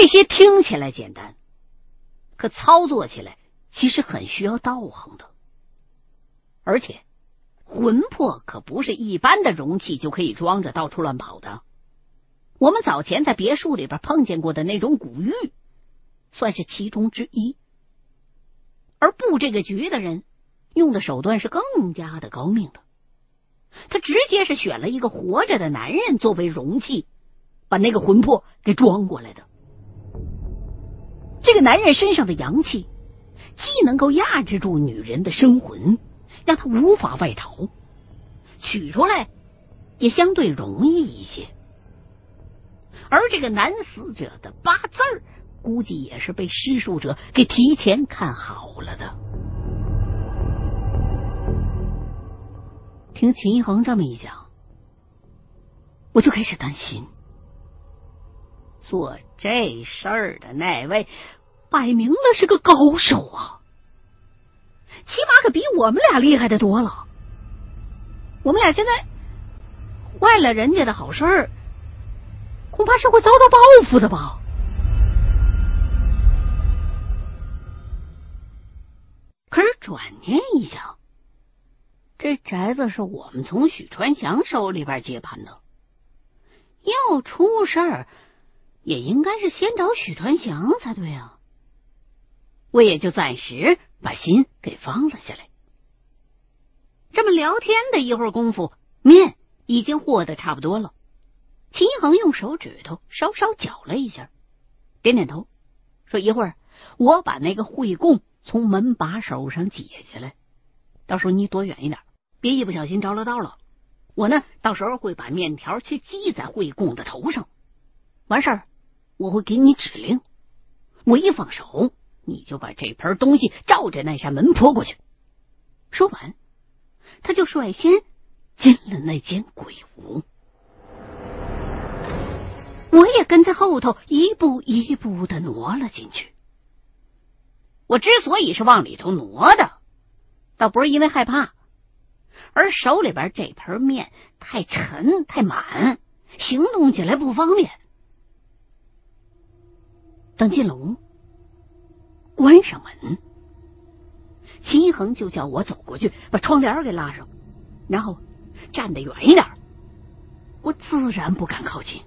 这些听起来简单，可操作起来其实很需要道行的。而且，魂魄可不是一般的容器就可以装着到处乱跑的。我们早前在别墅里边碰见过的那种古玉，算是其中之一。而布这个局的人用的手段是更加的高明的，他直接是选了一个活着的男人作为容器，把那个魂魄给装过来的。这个男人身上的阳气，既能够压制住女人的生魂，让她无法外逃，取出来也相对容易一些。而这个男死者的八字儿。估计也是被施术者给提前看好了的。听秦一恒这么一讲，我就开始担心，做这事儿的那位，摆明了是个高手啊，起码可比我们俩厉害的多了。我们俩现在坏了人家的好事儿，恐怕是会遭到报复的吧。可是转念一想，这宅子是我们从许传祥手里边接盘的，要出事儿也应该是先找许传祥才对啊。我也就暂时把心给放了下来。这么聊天的一会儿功夫，面已经和的差不多了。秦恒用手指头稍稍搅了一下，点点头，说：“一会儿我把那个会供。”从门把手上解下来，到时候你躲远一点，别一不小心着了道了。我呢，到时候会把面条去系在惠供的头上。完事儿，我会给你指令，我一放手，你就把这盆东西照着那扇门泼过去。说完，他就率先进了那间鬼屋，我也跟在后头一步一步的挪了进去。我之所以是往里头挪的，倒不是因为害怕，而手里边这盆面太沉太满，行动起来不方便。等进了屋，关上门，秦一恒就叫我走过去把窗帘给拉上，然后站得远一点。我自然不敢靠近，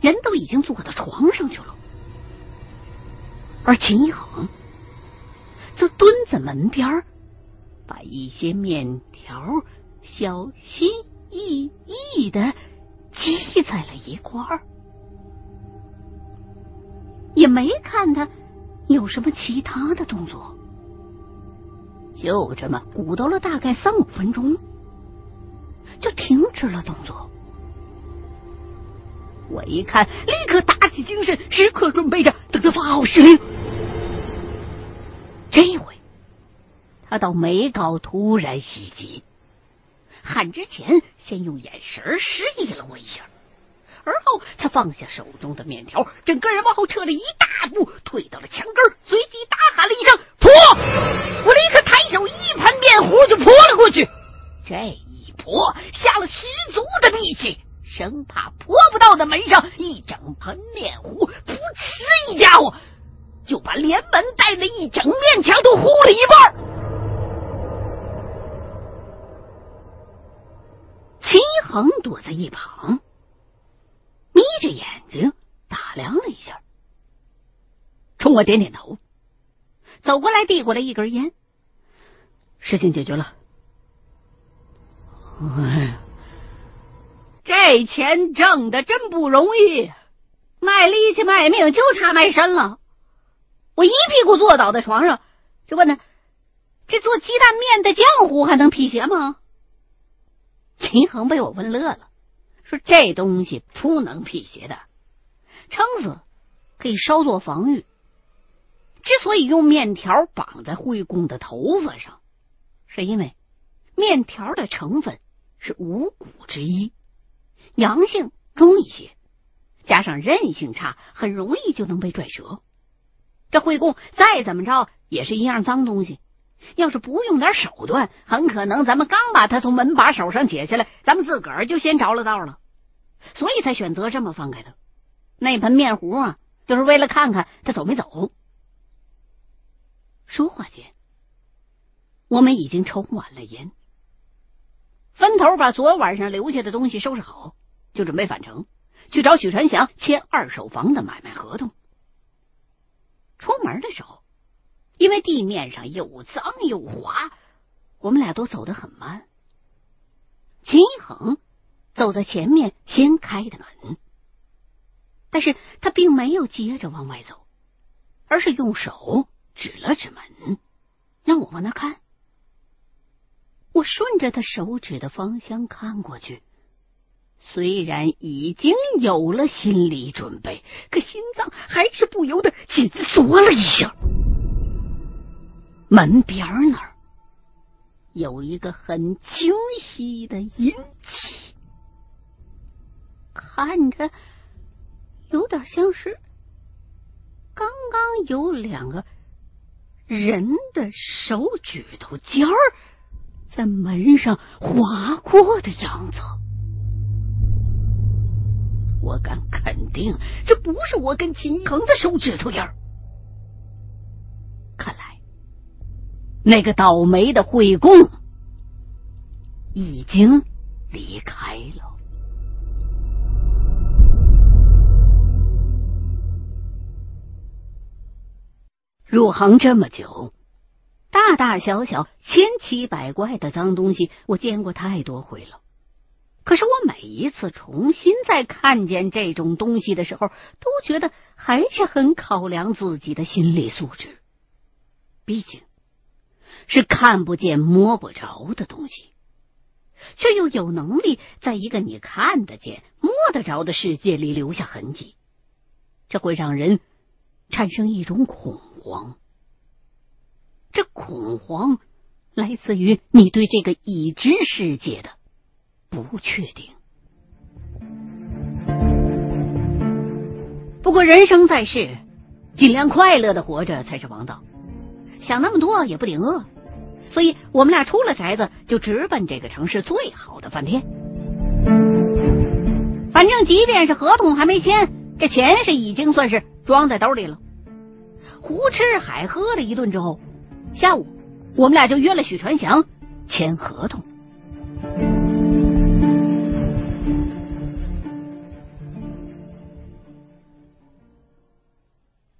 人都已经坐到床上去了，而秦一恒。则蹲在门边把一些面条小心翼翼的系在了一块儿，没看他有什么其他的动作，就这么鼓捣了大概三五分钟，就停止了动作。我一看，立刻打起精神，时刻准备着等着发号施令。这回他倒没搞突然袭击，喊之前先用眼神示意了我一下，而后他放下手中的面条，整个人往后撤了一大步，退到了墙根，随即大喊了一声“泼”，我立刻抬手一盆面糊就泼了过去。这一泼下了十足的力气，生怕泼不到的门上一整盆面糊，噗嗤一家伙。就把连门带的一整面墙都糊了一半。秦恒躲在一旁，眯着眼睛打量了一下，我点点头，走过来递过来一根烟。事情解决了。哎，这钱挣的真不容易，卖力气卖命就差卖身了。我一屁股坐倒在床上，就问他：“这做鸡蛋面的浆糊还能辟邪吗？”秦恒被我问乐了，说：“这东西不能辟邪的，撑死可以稍作防御。之所以用面条绑在惠公的头发上，是因为面条的成分是五谷之一，阳性重一些，加上韧性差，很容易就能被拽折。”这惠公再怎么着也是一样脏东西，要是不用点手段，很可能咱们刚把它从门把手上解下来，咱们自个儿就先着了道了。所以才选择这么放开他。那盆面糊啊，就是为了看看他走没走。说话间，我们已经抽完了烟，分头把昨晚上留下的东西收拾好，就准备返程去找许传祥签二手房的买卖合同。出门的时候，因为地面上又脏又滑，我们俩都走得很慢。秦一恒走在前面，先开的门，但是他并没有接着往外走，而是用手指了指门，让我往那看。我顺着他手指的方向看过去，虽然已经有了心理准备，可心脏还是不由得紧缩了一下。门边那儿。有一个很清晰的印记，看着有点像是刚刚有两个人的手指头尖儿在门上划过的样子。我敢肯定，这不是我跟秦一恒的手指头印儿。看来。那个倒霉的惠公已经离开了。入行这么久，大大小小、千奇百怪的脏东西，我见过太多回了。可是我每一次重新再看见这种东西的时候，都觉得还是很考量自己的心理素质。毕竟。是看不见、摸不着的东西，却又有能力在一个你看得见、摸得着的世界里留下痕迹，这会让人产生一种恐惶。这恐慌来自于你对这个已知世界的不确定。不过，人生在世，尽量快乐的活着才是王道。想那么多也不顶饿，所以我们俩出了宅子就直奔这个城市最好的饭店。反正即便是合同还没签，这钱是已经算是装在兜里了。胡吃海喝了一顿之后，下午我们俩就约了许传祥签合同。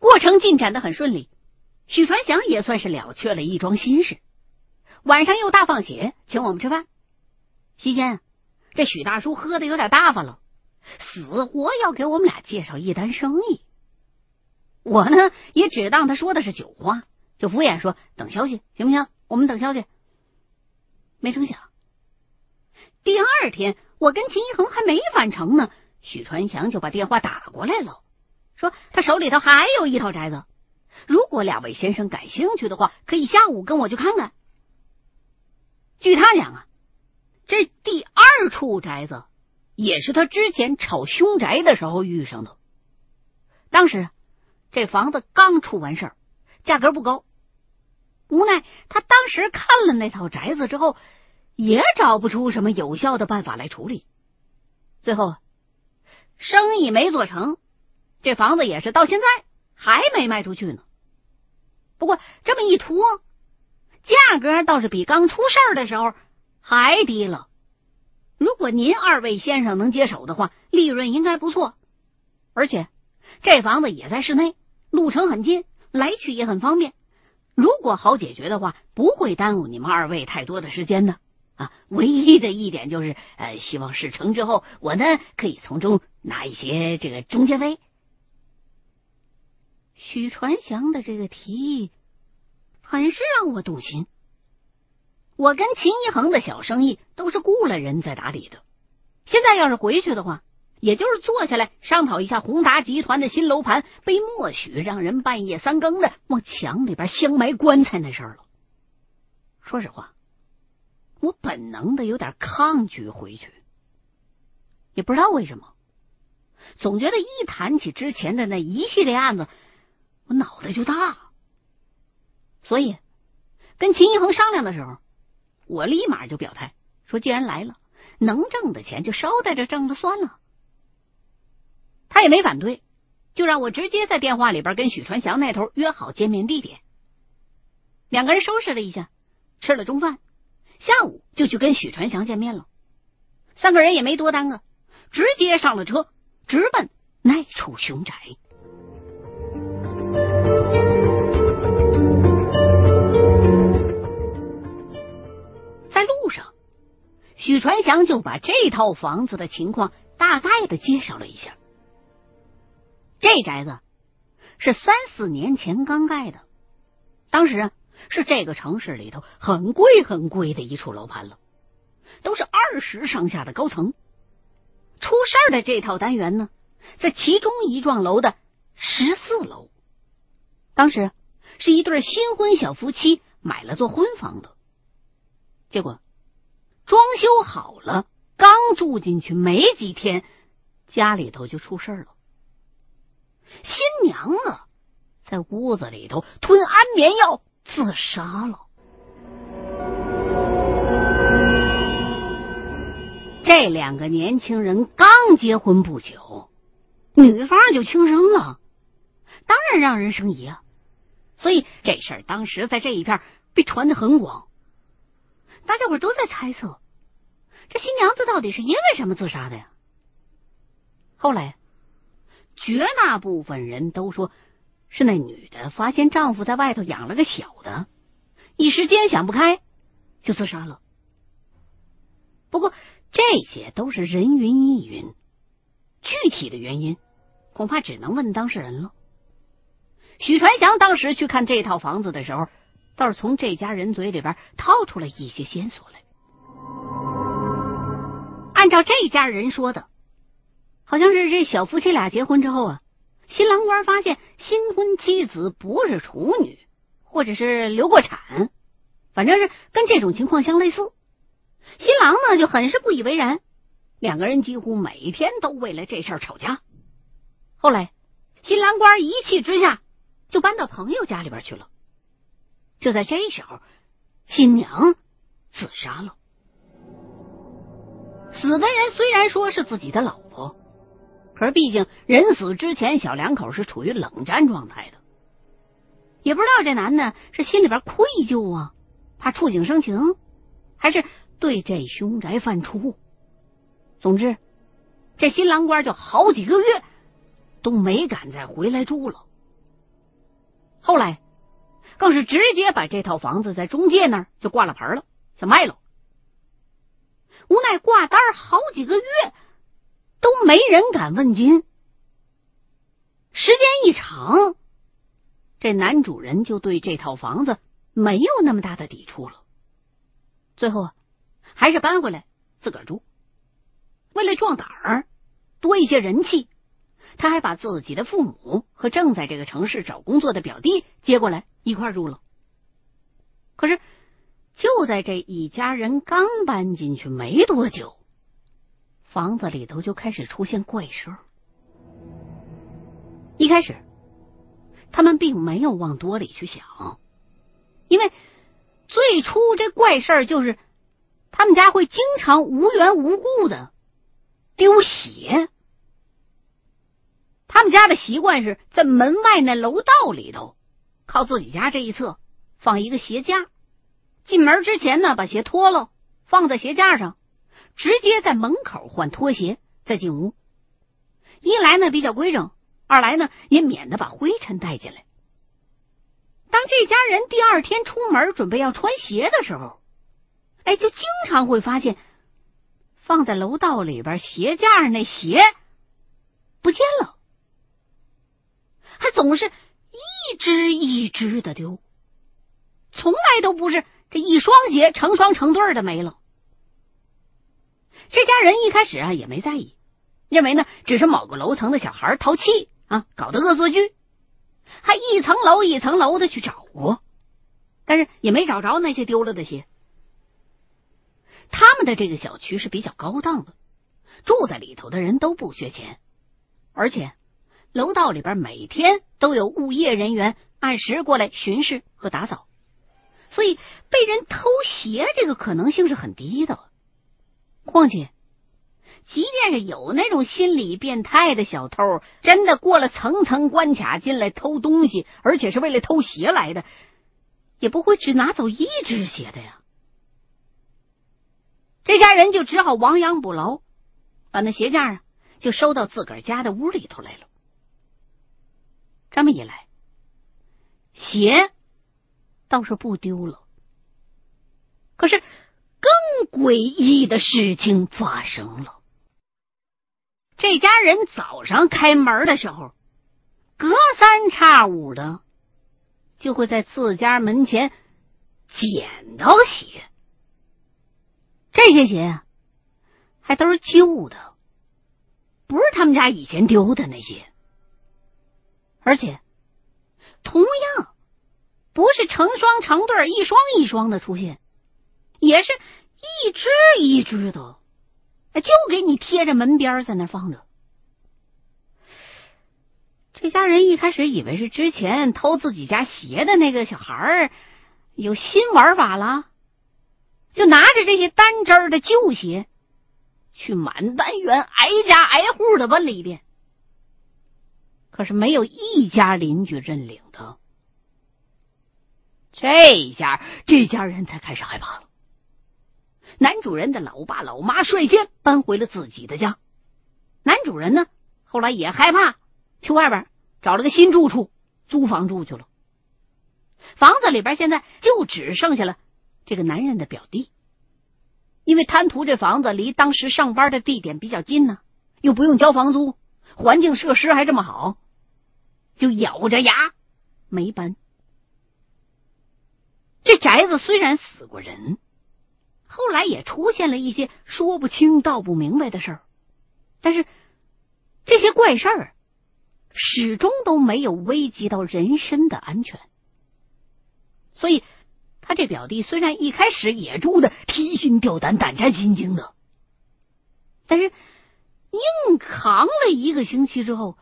过程进展的很顺利。许传祥也算是了却了一桩心事，晚上又大放血，请我们吃饭。期间，这许大叔喝的有点大发了，死活要给我们俩介绍一单生意。我呢，也只当他说的是酒话，就敷衍说等消息，行不行？我们等消息。没成想，第二天我跟秦一恒还没返程呢，许传祥就把电话打过来了，说他手里头还有一套宅子。如果两位先生感兴趣的话，可以下午跟我去看看。据他讲啊，这第二处宅子也是他之前炒凶宅的时候遇上的。当时这房子刚出完事儿，价格不高。无奈他当时看了那套宅子之后，也找不出什么有效的办法来处理。最后生意没做成，这房子也是到现在还没卖出去呢。不过这么一拖，价格倒是比刚出事儿的时候还低了。如果您二位先生能接手的话，利润应该不错。而且这房子也在市内，路程很近，来去也很方便。如果好解决的话，不会耽误你们二位太多的时间的啊。唯一的一点就是，呃，希望事成之后，我呢可以从中拿一些这个中介费。许传祥的这个提议，很是让我动心。我跟秦一恒的小生意都是雇了人在打理的，现在要是回去的话，也就是坐下来商讨一下宏达集团的新楼盘被默许让人半夜三更的往墙里边镶埋棺材那事儿了。说实话，我本能的有点抗拒回去，也不知道为什么，总觉得一谈起之前的那一系列案子。我脑袋就大，所以跟秦一恒商量的时候，我立马就表态说：“既然来了，能挣的钱就捎带着挣了算了。”也没反对，就让我直接在电话里边跟许传祥那头约好见面地点。两个人收拾了一下，吃了中饭，下午就去跟许传祥见面了。三个人也没多耽搁，直接上了车，直奔那处凶宅。在路上，许传祥就把这套房子的情况大概的介绍了一下。这宅子是三四年前刚盖的，当时啊是这个城市里头很贵很贵的一处楼盘了，都是二十上下的高层。出事儿的这套单元呢，在其中一幢楼的十四楼。当时是一对新婚小夫妻买了座婚房的，结果装修好了，刚住进去没几天，家里头就出事了。新娘子在屋子里头吞安眠药自杀了。这两个年轻人刚结婚不久，女方就轻生了，当然让人生疑啊。所以这事儿当时在这一片被传的很广，大家伙都在猜测，这新娘子到底是因为什么自杀的呀？后来。绝大部分人都说是那女的发现丈夫在外头养了个小的，一时间想不开就自杀了。不过这些都是人云亦云，具体的原因恐怕只能问当事人了。许传祥当时去看这套房子的时候，倒是从这家人嘴里边掏出了一些线索来。按照这家人说的。好像是这小夫妻俩结婚之后啊，新郎官发现新婚妻子不是处女，或者是流过产，反正是跟这种情况相类似。新郎呢就很是不以为然，两个人几乎每天都为了这事儿吵架。后来新郎官一气之下就搬到朋友家里边去了。就在这时候，新娘自杀了。死的人虽然说是自己的老婆。可是，毕竟人死之前，小两口是处于冷战状态的，也不知道这男的是心里边愧疚啊，怕触景生情，还是对这凶宅犯怵。总之，这新郎官就好几个月都没敢再回来住了。后来，更是直接把这套房子在中介那儿就挂了牌了，想卖了。无奈挂单好几个月。都没人敢问津。时间一长，这男主人就对这套房子没有那么大的抵触了。最后啊，还是搬回来自个儿住。为了壮胆儿，多一些人气，他还把自己的父母和正在这个城市找工作的表弟接过来一块住了。可是，就在这一家人刚搬进去没多久。房子里头就开始出现怪事。一开始，他们并没有往多里去想，因为最初这怪事儿就是他们家会经常无缘无故的丢鞋。他们家的习惯是在门外那楼道里头，靠自己家这一侧放一个鞋架，进门之前呢，把鞋脱了放在鞋架上。直接在门口换拖鞋再进屋，一来呢比较规整，二来呢也免得把灰尘带进来。当这家人第二天出门准备要穿鞋的时候，哎，就经常会发现放在楼道里边鞋架上那鞋不见了，还总是一只一只的丢，从来都不是这一双鞋成双成对的没了。这家人一开始啊也没在意，认为呢只是某个楼层的小孩淘气啊搞的恶作剧，还一层楼一层楼的去找过，但是也没找着那些丢了的鞋。他们的这个小区是比较高档的，住在里头的人都不缺钱，而且楼道里边每天都有物业人员按时过来巡视和打扫，所以被人偷鞋这个可能性是很低的。况且，即便是有那种心理变态的小偷，真的过了层层关卡进来偷东西，而且是为了偷鞋来的，也不会只拿走一只鞋的呀。这家人就只好亡羊补牢，把那鞋架啊就收到自个儿家的屋里头来了。这么一来，鞋倒是不丢了，可是诡异的事情发生了。这家人早上开门的时候，隔三差五的就会在自家门前捡到鞋。这些鞋啊，还都是旧的，不是他们家以前丢的那些。而且，同样不是成双成对、一双一双的出现，也是一只一只的。就给你贴着门边在那放着。这家人一开始以为是之前偷自己家鞋的那个小孩有新玩法了，就拿着这些单针的旧鞋去满单元挨家挨户的问了一遍，可是没有一家邻居认领的。这下这家人才开始害怕了。男主人的老爸老妈率先搬回了自己的家，男主人呢，后来也害怕，去外边找了个新住处，租房住去了。房子里边现在就只剩下了这个男人的表弟，因为贪图这房子离当时上班的地点比较近呢，又不用交房租，环境设施还这么好，就咬着牙没搬。这宅子虽然死过人。后来也出现了一些说不清道不明白的事儿，但是这些怪事儿始终都没有危及到人身的安全。所以，他这表弟虽然一开始也住的提心吊胆、胆战心惊的，但是硬扛了一个星期之后，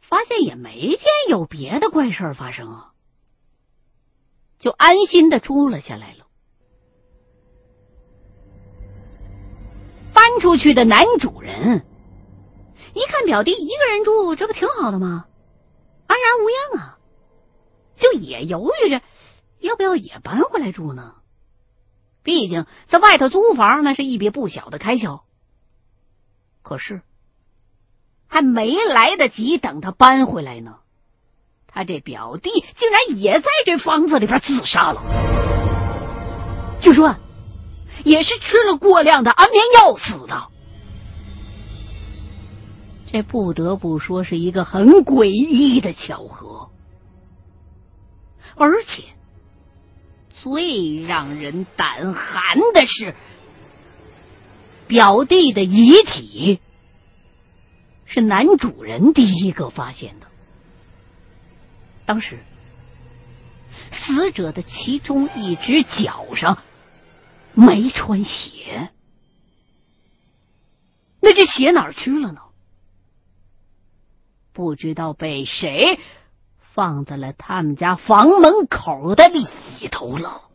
发现也没见有别的怪事儿发生啊，就安心的住了下来了。搬出去的男主人一看表弟一个人住，这不挺好的吗？安然无恙啊，就也犹豫着要不要也搬回来住呢。毕竟在外头租房那是一笔不小的开销。可是还没来得及等他搬回来呢，他这表弟竟然也在这房子里边自杀了。据说。也是吃了过量的安眠药死的，这不得不说是一个很诡异的巧合。而且最让人胆寒的是，表弟的遗体是男主人第一个发现的。当时，死者的其中一只脚上。没穿鞋，那这鞋哪儿去了呢？不知道被谁放在了他们家房门口的里头了。